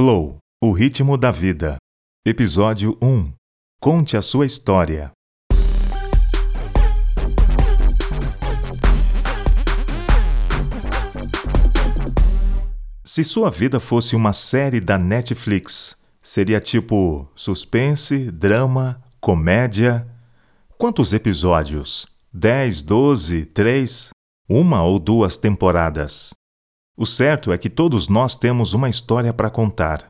Flow O ritmo da vida. Episódio 1 Conte a sua história. Se sua vida fosse uma série da Netflix, seria tipo suspense, drama, comédia. Quantos episódios? 10, 12, 3? Uma ou duas temporadas? O certo é que todos nós temos uma história para contar.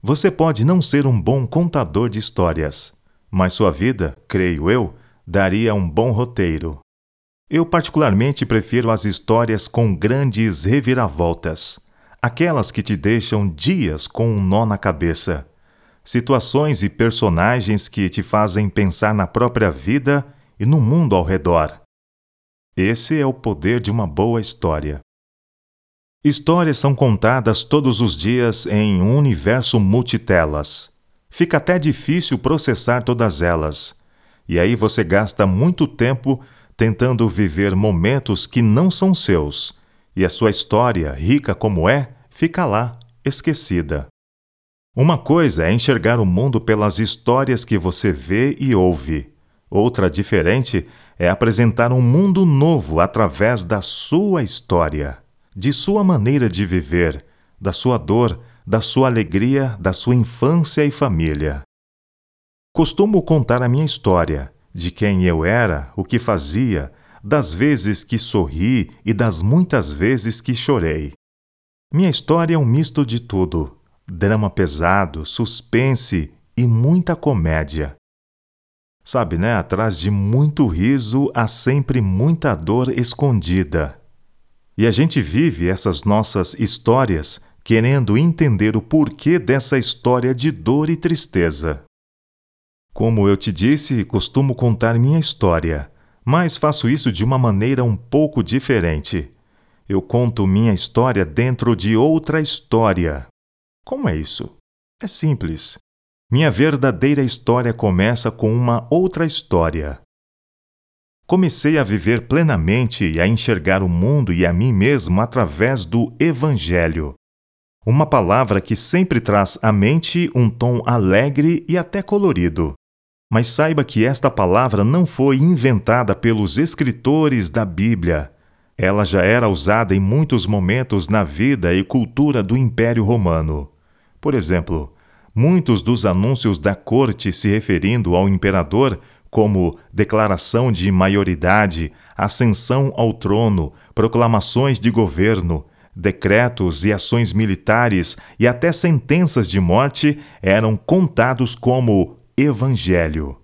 Você pode não ser um bom contador de histórias, mas sua vida, creio eu, daria um bom roteiro. Eu particularmente prefiro as histórias com grandes reviravoltas, aquelas que te deixam dias com um nó na cabeça, situações e personagens que te fazem pensar na própria vida e no mundo ao redor. Esse é o poder de uma boa história. Histórias são contadas todos os dias em um universo multitelas. Fica até difícil processar todas elas. E aí você gasta muito tempo tentando viver momentos que não são seus, e a sua história, rica como é, fica lá, esquecida. Uma coisa é enxergar o mundo pelas histórias que você vê e ouve. Outra diferente é apresentar um mundo novo através da sua história de sua maneira de viver, da sua dor, da sua alegria, da sua infância e família. Costumo contar a minha história, de quem eu era, o que fazia, das vezes que sorri e das muitas vezes que chorei. Minha história é um misto de tudo: drama pesado, suspense e muita comédia. Sabe, né? Atrás de muito riso há sempre muita dor escondida. E a gente vive essas nossas histórias querendo entender o porquê dessa história de dor e tristeza. Como eu te disse, costumo contar minha história, mas faço isso de uma maneira um pouco diferente. Eu conto minha história dentro de outra história. Como é isso? É simples. Minha verdadeira história começa com uma outra história comecei a viver plenamente e a enxergar o mundo e a mim mesmo através do Evangelho. Uma palavra que sempre traz à mente um tom alegre e até colorido. Mas saiba que esta palavra não foi inventada pelos escritores da Bíblia. Ela já era usada em muitos momentos na vida e cultura do Império Romano. Por exemplo, muitos dos anúncios da corte se referindo ao imperador como declaração de maioridade, ascensão ao trono, proclamações de governo, decretos e ações militares e até sentenças de morte eram contados como Evangelho.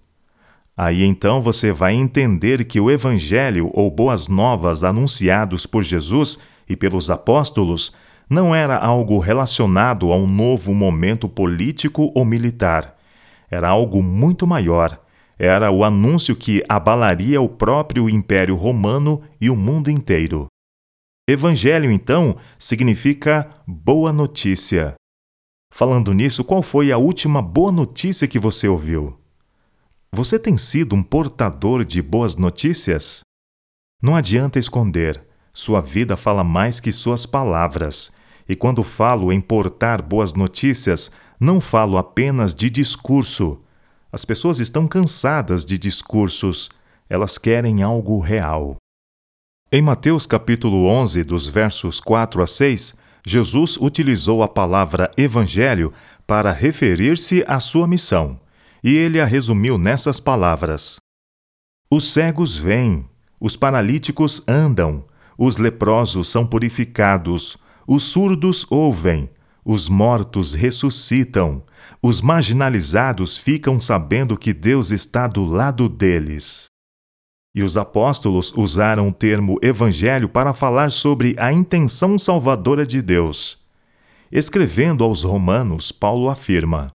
Aí então você vai entender que o Evangelho ou Boas Novas anunciados por Jesus e pelos apóstolos não era algo relacionado a um novo momento político ou militar. Era algo muito maior era o anúncio que abalaria o próprio Império Romano e o mundo inteiro. Evangelho, então, significa boa notícia. Falando nisso, qual foi a última boa notícia que você ouviu? Você tem sido um portador de boas notícias? Não adianta esconder, sua vida fala mais que suas palavras. E quando falo em portar boas notícias, não falo apenas de discurso, as pessoas estão cansadas de discursos, elas querem algo real. Em Mateus capítulo 11, dos versos 4 a 6, Jesus utilizou a palavra evangelho para referir-se à sua missão, e ele a resumiu nessas palavras: Os cegos vêm, os paralíticos andam, os leprosos são purificados, os surdos ouvem, os mortos ressuscitam, os marginalizados ficam sabendo que Deus está do lado deles. E os apóstolos usaram o termo evangelho para falar sobre a intenção salvadora de Deus. Escrevendo aos Romanos, Paulo afirma: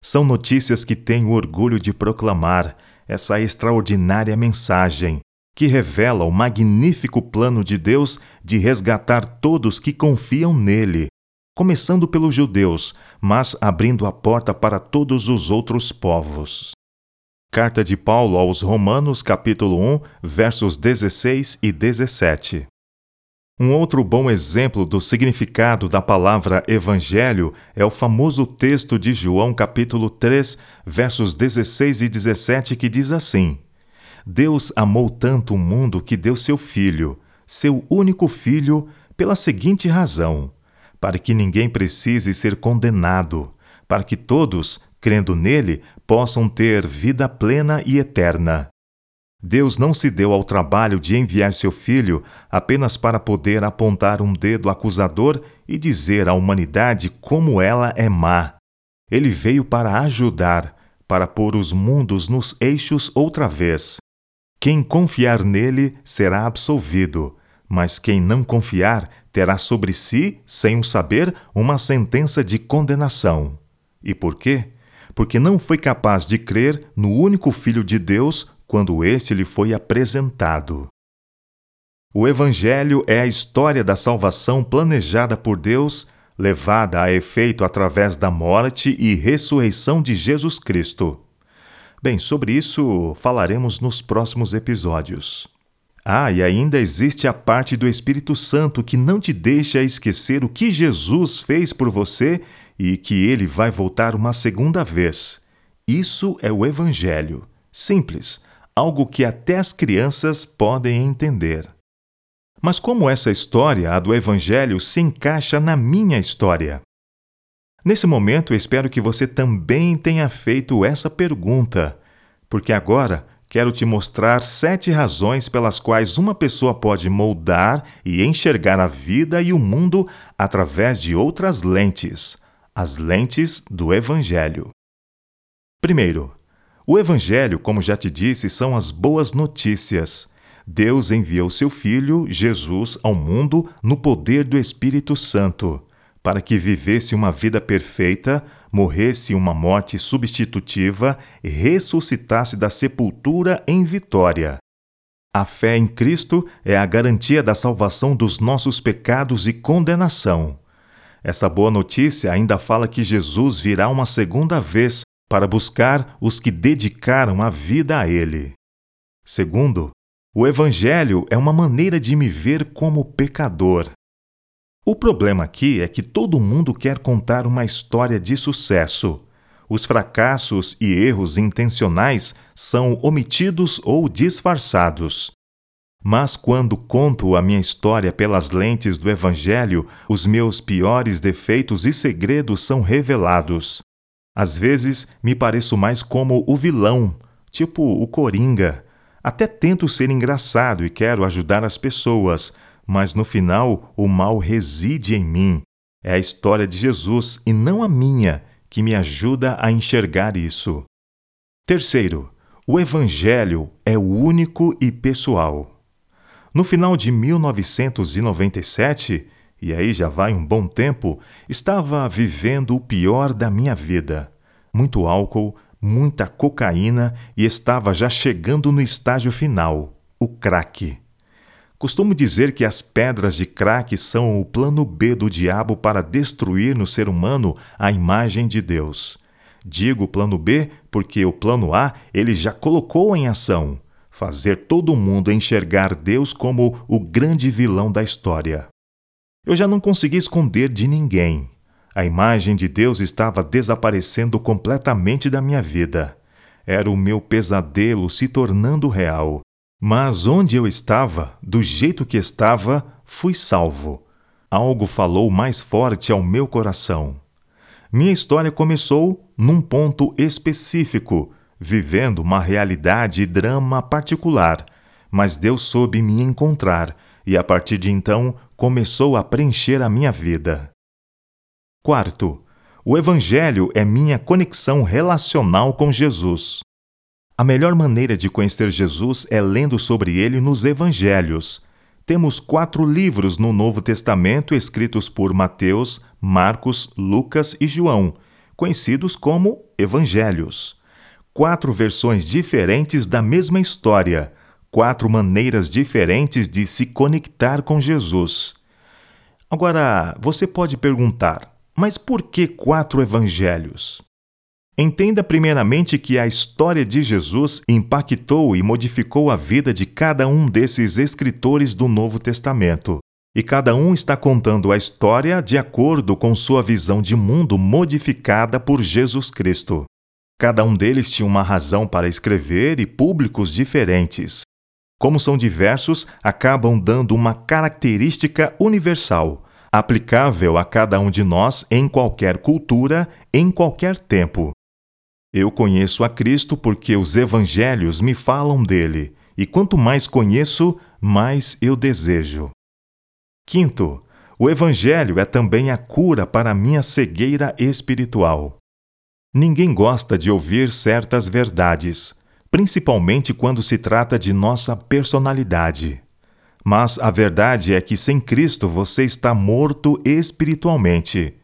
São notícias que tenho orgulho de proclamar essa extraordinária mensagem, que revela o magnífico plano de Deus de resgatar todos que confiam nele, começando pelos judeus, mas abrindo a porta para todos os outros povos. Carta de Paulo aos Romanos, capítulo 1, versos 16 e 17. Um outro bom exemplo do significado da palavra evangelho é o famoso texto de João capítulo 3, versos 16 e 17 que diz assim: Deus amou tanto o mundo que deu seu filho, seu único filho, pela seguinte razão: para que ninguém precise ser condenado, para que todos, crendo nele, possam ter vida plena e eterna. Deus não se deu ao trabalho de enviar seu Filho apenas para poder apontar um dedo acusador e dizer à humanidade como ela é má. Ele veio para ajudar, para pôr os mundos nos eixos outra vez. Quem confiar nele será absolvido, mas quem não confiar terá sobre si, sem o saber, uma sentença de condenação. E por quê? Porque não foi capaz de crer no único Filho de Deus quando este lhe foi apresentado. O Evangelho é a história da salvação planejada por Deus, levada a efeito através da morte e ressurreição de Jesus Cristo. Bem, sobre isso falaremos nos próximos episódios. Ah, e ainda existe a parte do Espírito Santo que não te deixa esquecer o que Jesus fez por você e que ele vai voltar uma segunda vez. Isso é o Evangelho. Simples, algo que até as crianças podem entender. Mas como essa história, a do Evangelho, se encaixa na minha história? Nesse momento, espero que você também tenha feito essa pergunta, porque agora quero te mostrar sete razões pelas quais uma pessoa pode moldar e enxergar a vida e o mundo através de outras lentes as lentes do Evangelho. Primeiro, o Evangelho, como já te disse, são as boas notícias. Deus enviou seu Filho, Jesus, ao mundo no poder do Espírito Santo, para que vivesse uma vida perfeita, morresse uma morte substitutiva e ressuscitasse da sepultura em vitória. A fé em Cristo é a garantia da salvação dos nossos pecados e condenação. Essa boa notícia ainda fala que Jesus virá uma segunda vez para buscar os que dedicaram a vida a Ele. Segundo, o Evangelho é uma maneira de me ver como pecador. O problema aqui é que todo mundo quer contar uma história de sucesso. Os fracassos e erros intencionais são omitidos ou disfarçados. Mas quando conto a minha história pelas lentes do Evangelho, os meus piores defeitos e segredos são revelados. Às vezes me pareço mais como o vilão, tipo o Coringa. Até tento ser engraçado e quero ajudar as pessoas, mas no final o mal reside em mim. É a história de Jesus e não a minha que me ajuda a enxergar isso. Terceiro, o Evangelho é único e pessoal. No final de 1997, e aí já vai um bom tempo, estava vivendo o pior da minha vida. Muito álcool, muita cocaína e estava já chegando no estágio final, o crack. Costumo dizer que as pedras de crack são o plano B do diabo para destruir no ser humano a imagem de Deus. Digo plano B porque o plano A ele já colocou em ação fazer todo mundo enxergar Deus como o grande vilão da história. Eu já não conseguia esconder de ninguém. A imagem de Deus estava desaparecendo completamente da minha vida. Era o meu pesadelo se tornando real. Mas onde eu estava, do jeito que estava, fui salvo. Algo falou mais forte ao meu coração. Minha história começou num ponto específico, vivendo uma realidade e drama particular, mas Deus soube me encontrar e a partir de então começou a preencher a minha vida. Quarto, o Evangelho é minha conexão relacional com Jesus. A melhor maneira de conhecer Jesus é lendo sobre ele nos Evangelhos. Temos quatro livros no Novo Testamento escritos por Mateus, Marcos, Lucas e João, conhecidos como Evangelhos quatro versões diferentes da mesma história, quatro maneiras diferentes de se conectar com Jesus. Agora, você pode perguntar, mas por que quatro evangelhos? Entenda primeiramente que a história de Jesus impactou e modificou a vida de cada um desses escritores do Novo Testamento. e cada um está contando a história de acordo com sua visão de mundo modificada por Jesus Cristo. Cada um deles tinha uma razão para escrever e públicos diferentes. Como são diversos, acabam dando uma característica universal, aplicável a cada um de nós em qualquer cultura, em qualquer tempo. Eu conheço a Cristo porque os evangelhos me falam dele, e quanto mais conheço, mais eu desejo. Quinto, o Evangelho é também a cura para a minha cegueira espiritual. Ninguém gosta de ouvir certas verdades, principalmente quando se trata de nossa personalidade. Mas a verdade é que sem Cristo você está morto espiritualmente.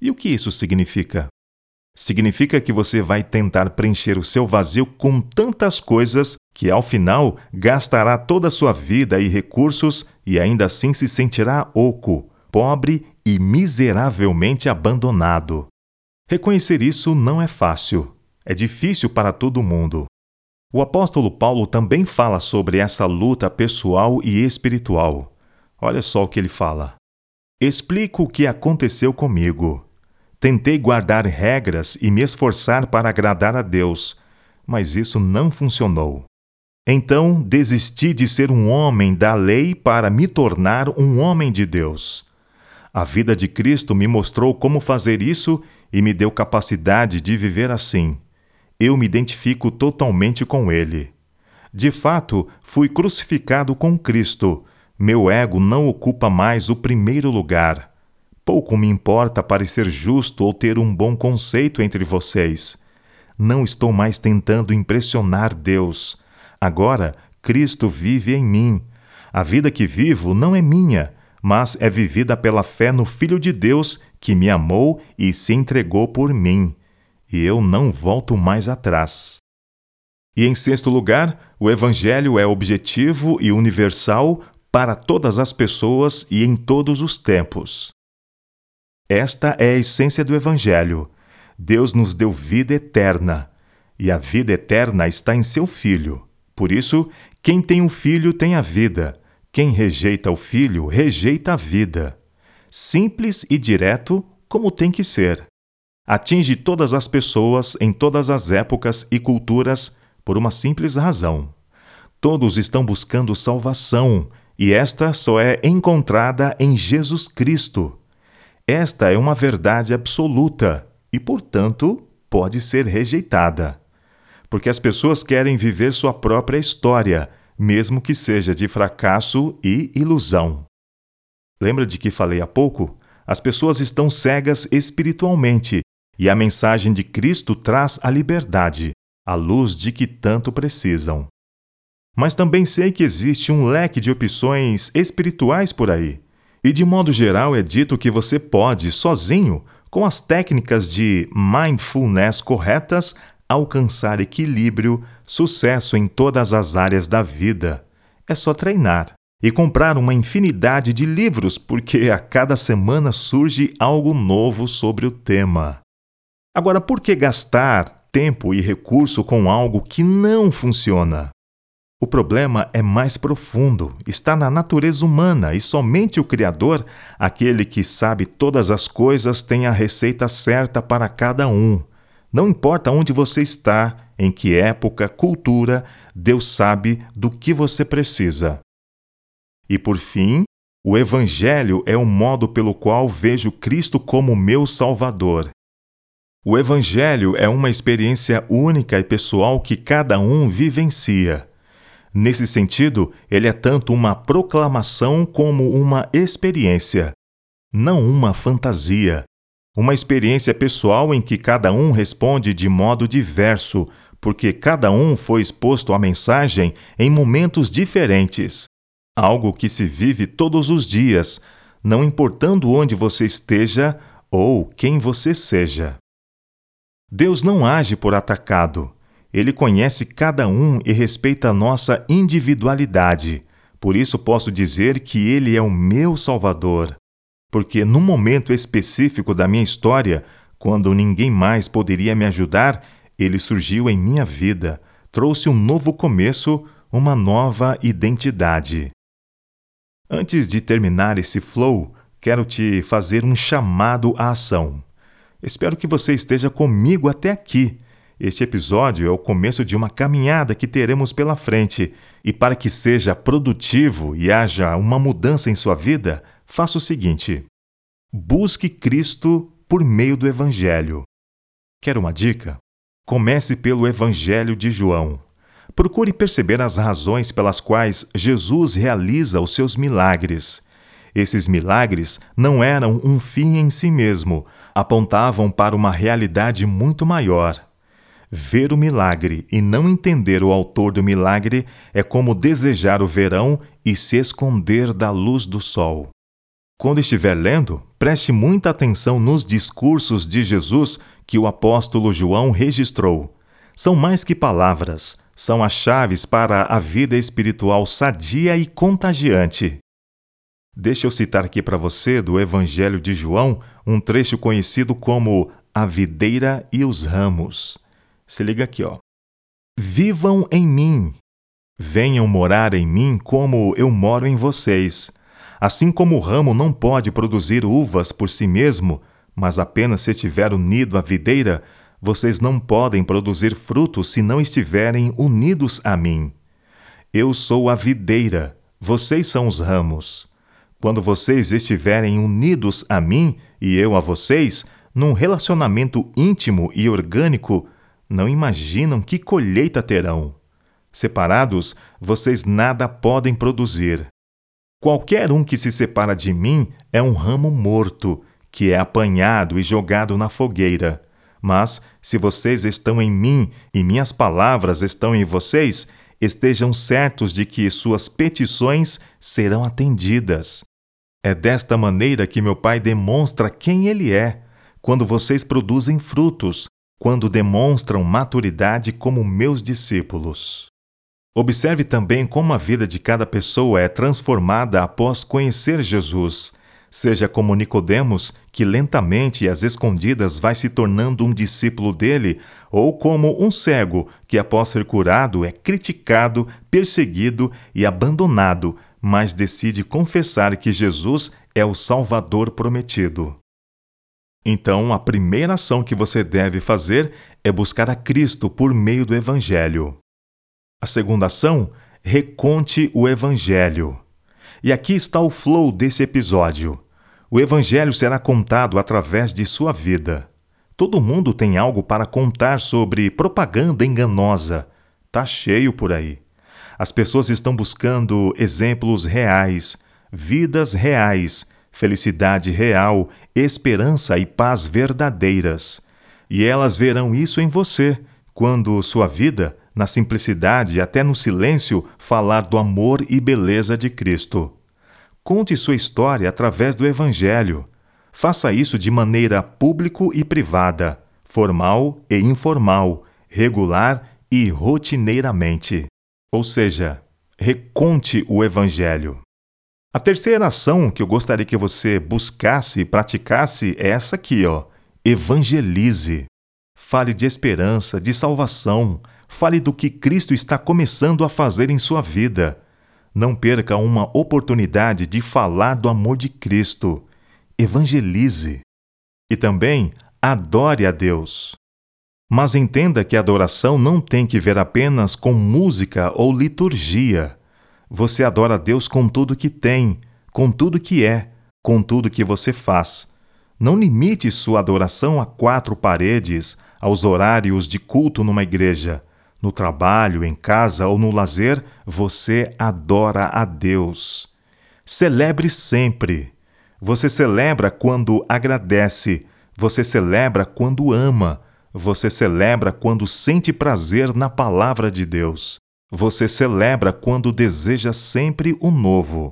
E o que isso significa? Significa que você vai tentar preencher o seu vazio com tantas coisas que ao final gastará toda a sua vida e recursos e ainda assim se sentirá oco, pobre e miseravelmente abandonado. Reconhecer isso não é fácil. É difícil para todo mundo. O apóstolo Paulo também fala sobre essa luta pessoal e espiritual. Olha só o que ele fala. Explico o que aconteceu comigo. Tentei guardar regras e me esforçar para agradar a Deus, mas isso não funcionou. Então desisti de ser um homem da lei para me tornar um homem de Deus. A vida de Cristo me mostrou como fazer isso e me deu capacidade de viver assim. Eu me identifico totalmente com Ele. De fato, fui crucificado com Cristo. Meu ego não ocupa mais o primeiro lugar. Pouco me importa parecer justo ou ter um bom conceito entre vocês. Não estou mais tentando impressionar Deus. Agora, Cristo vive em mim. A vida que vivo não é minha, mas é vivida pela fé no Filho de Deus que me amou e se entregou por mim. E eu não volto mais atrás. E em sexto lugar, o Evangelho é objetivo e universal para todas as pessoas e em todos os tempos. Esta é a essência do Evangelho. Deus nos deu vida eterna, e a vida eterna está em seu Filho. Por isso, quem tem o Filho tem a vida. Quem rejeita o Filho, rejeita a vida. Simples e direto, como tem que ser. Atinge todas as pessoas em todas as épocas e culturas por uma simples razão. Todos estão buscando salvação, e esta só é encontrada em Jesus Cristo. Esta é uma verdade absoluta e, portanto, pode ser rejeitada. Porque as pessoas querem viver sua própria história, mesmo que seja de fracasso e ilusão. Lembra de que falei há pouco? As pessoas estão cegas espiritualmente e a mensagem de Cristo traz a liberdade, a luz de que tanto precisam. Mas também sei que existe um leque de opções espirituais por aí. E de modo geral é dito que você pode, sozinho, com as técnicas de mindfulness corretas, alcançar equilíbrio, sucesso em todas as áreas da vida. É só treinar e comprar uma infinidade de livros, porque a cada semana surge algo novo sobre o tema. Agora, por que gastar tempo e recurso com algo que não funciona? O problema é mais profundo, está na natureza humana e somente o Criador, aquele que sabe todas as coisas, tem a receita certa para cada um. Não importa onde você está, em que época, cultura, Deus sabe do que você precisa. E por fim, o Evangelho é o modo pelo qual vejo Cristo como meu Salvador. O Evangelho é uma experiência única e pessoal que cada um vivencia. Nesse sentido, ele é tanto uma proclamação como uma experiência, não uma fantasia. Uma experiência pessoal em que cada um responde de modo diverso, porque cada um foi exposto à mensagem em momentos diferentes. Algo que se vive todos os dias, não importando onde você esteja ou quem você seja. Deus não age por atacado. Ele conhece cada um e respeita a nossa individualidade. Por isso posso dizer que Ele é o meu Salvador. Porque no momento específico da minha história, quando ninguém mais poderia me ajudar, Ele surgiu em minha vida, trouxe um novo começo, uma nova identidade. Antes de terminar esse flow, quero te fazer um chamado à ação. Espero que você esteja comigo até aqui. Este episódio é o começo de uma caminhada que teremos pela frente, e para que seja produtivo e haja uma mudança em sua vida, faça o seguinte: busque Cristo por meio do Evangelho. Quer uma dica? Comece pelo Evangelho de João. Procure perceber as razões pelas quais Jesus realiza os seus milagres. Esses milagres não eram um fim em si mesmo, apontavam para uma realidade muito maior. Ver o milagre e não entender o autor do milagre é como desejar o verão e se esconder da luz do sol. Quando estiver lendo, preste muita atenção nos discursos de Jesus que o apóstolo João registrou. São mais que palavras, são as chaves para a vida espiritual sadia e contagiante. Deixa eu citar aqui para você do Evangelho de João um trecho conhecido como A Videira e os Ramos. Se liga aqui, ó. Vivam em mim. Venham morar em mim como eu moro em vocês. Assim como o ramo não pode produzir uvas por si mesmo, mas apenas se estiver unido à videira, vocês não podem produzir frutos se não estiverem unidos a mim. Eu sou a videira, vocês são os ramos. Quando vocês estiverem unidos a mim e eu a vocês, num relacionamento íntimo e orgânico, não imaginam que colheita terão. Separados, vocês nada podem produzir. Qualquer um que se separa de mim é um ramo morto, que é apanhado e jogado na fogueira. Mas, se vocês estão em mim e minhas palavras estão em vocês, estejam certos de que suas petições serão atendidas. É desta maneira que meu Pai demonstra quem Ele é, quando vocês produzem frutos, quando demonstram maturidade como meus discípulos. Observe também como a vida de cada pessoa é transformada após conhecer Jesus, seja como Nicodemos, que lentamente e às escondidas vai se tornando um discípulo dele, ou como um cego, que após ser curado é criticado, perseguido e abandonado, mas decide confessar que Jesus é o Salvador prometido. Então, a primeira ação que você deve fazer é buscar a Cristo por meio do Evangelho. A segunda ação, reconte o Evangelho. E aqui está o flow desse episódio. O Evangelho será contado através de sua vida. Todo mundo tem algo para contar sobre propaganda enganosa. Tá cheio por aí. As pessoas estão buscando exemplos reais, vidas reais, felicidade real, esperança e paz verdadeiras. E elas verão isso em você, quando sua vida, na simplicidade e até no silêncio, falar do amor e beleza de Cristo. Conte sua história através do Evangelho. Faça isso de maneira público e privada, formal e informal, regular e rotineiramente. Ou seja, reconte o Evangelho. A terceira ação que eu gostaria que você buscasse e praticasse é essa aqui, ó. Evangelize. Fale de esperança, de salvação. Fale do que Cristo está começando a fazer em sua vida. Não perca uma oportunidade de falar do amor de Cristo. Evangelize. E também adore a Deus. Mas entenda que a adoração não tem que ver apenas com música ou liturgia. Você adora a Deus com tudo que tem, com tudo que é, com tudo que você faz. Não limite sua adoração a quatro paredes, aos horários de culto numa igreja. No trabalho, em casa ou no lazer, você adora a Deus. Celebre sempre. Você celebra quando agradece, você celebra quando ama, você celebra quando sente prazer na palavra de Deus. Você celebra quando deseja sempre o novo.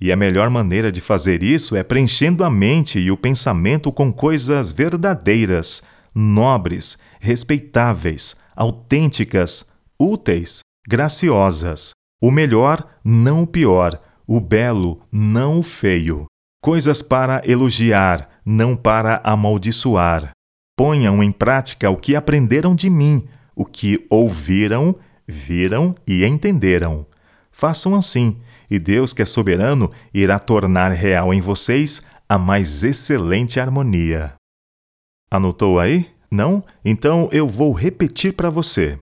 E a melhor maneira de fazer isso é preenchendo a mente e o pensamento com coisas verdadeiras, nobres, respeitáveis, autênticas, úteis, graciosas. O melhor, não o pior, o belo, não o feio. Coisas para elogiar, não para amaldiçoar. Ponham em prática o que aprenderam de mim, o que ouviram viram e entenderam. Façam assim, e Deus, que é soberano, irá tornar real em vocês a mais excelente harmonia. Anotou aí? Não? Então eu vou repetir para você.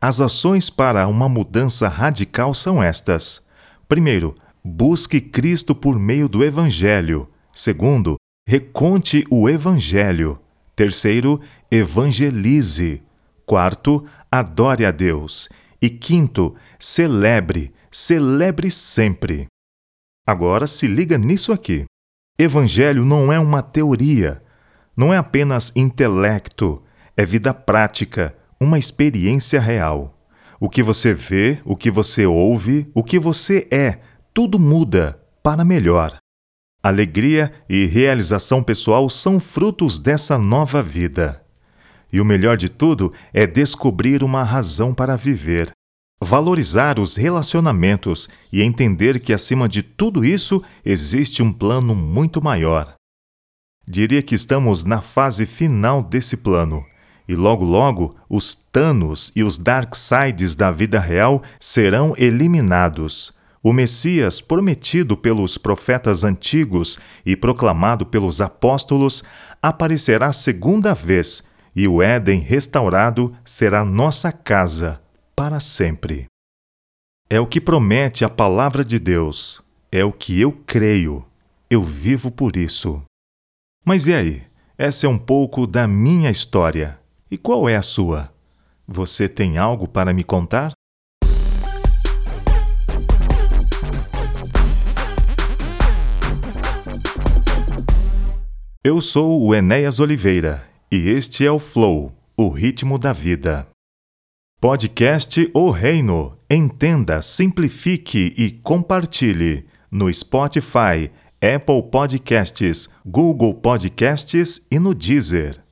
As ações para uma mudança radical são estas: primeiro, busque Cristo por meio do Evangelho. Segundo, reconte o Evangelho. Terceiro, evangelize. Quarto, adore a Deus. E quinto, celebre, celebre sempre. Agora se liga nisso aqui. Evangelho não é uma teoria, não é apenas intelecto, é vida prática, uma experiência real. O que você vê, o que você ouve, o que você é, tudo muda para melhor. Alegria e realização pessoal são frutos dessa nova vida. E o melhor de tudo é descobrir uma razão para viver, valorizar os relacionamentos e entender que acima de tudo isso existe um plano muito maior. Diria que estamos na fase final desse plano, e logo logo os Thanos e os Darksides da vida real serão eliminados. O Messias, prometido pelos profetas antigos e proclamado pelos apóstolos, aparecerá segunda vez, e o Éden restaurado será nossa casa para sempre. É o que promete a palavra de Deus, é o que eu creio, eu vivo por isso. Mas e aí? Essa é um pouco da minha história. E qual é a sua? Você tem algo para me contar? Eu sou o Enéas Oliveira e este é o Flow, o ritmo da vida. Podcast O Reino. Entenda, simplifique e compartilhe no Spotify, Apple Podcasts, Google Podcasts e no Deezer.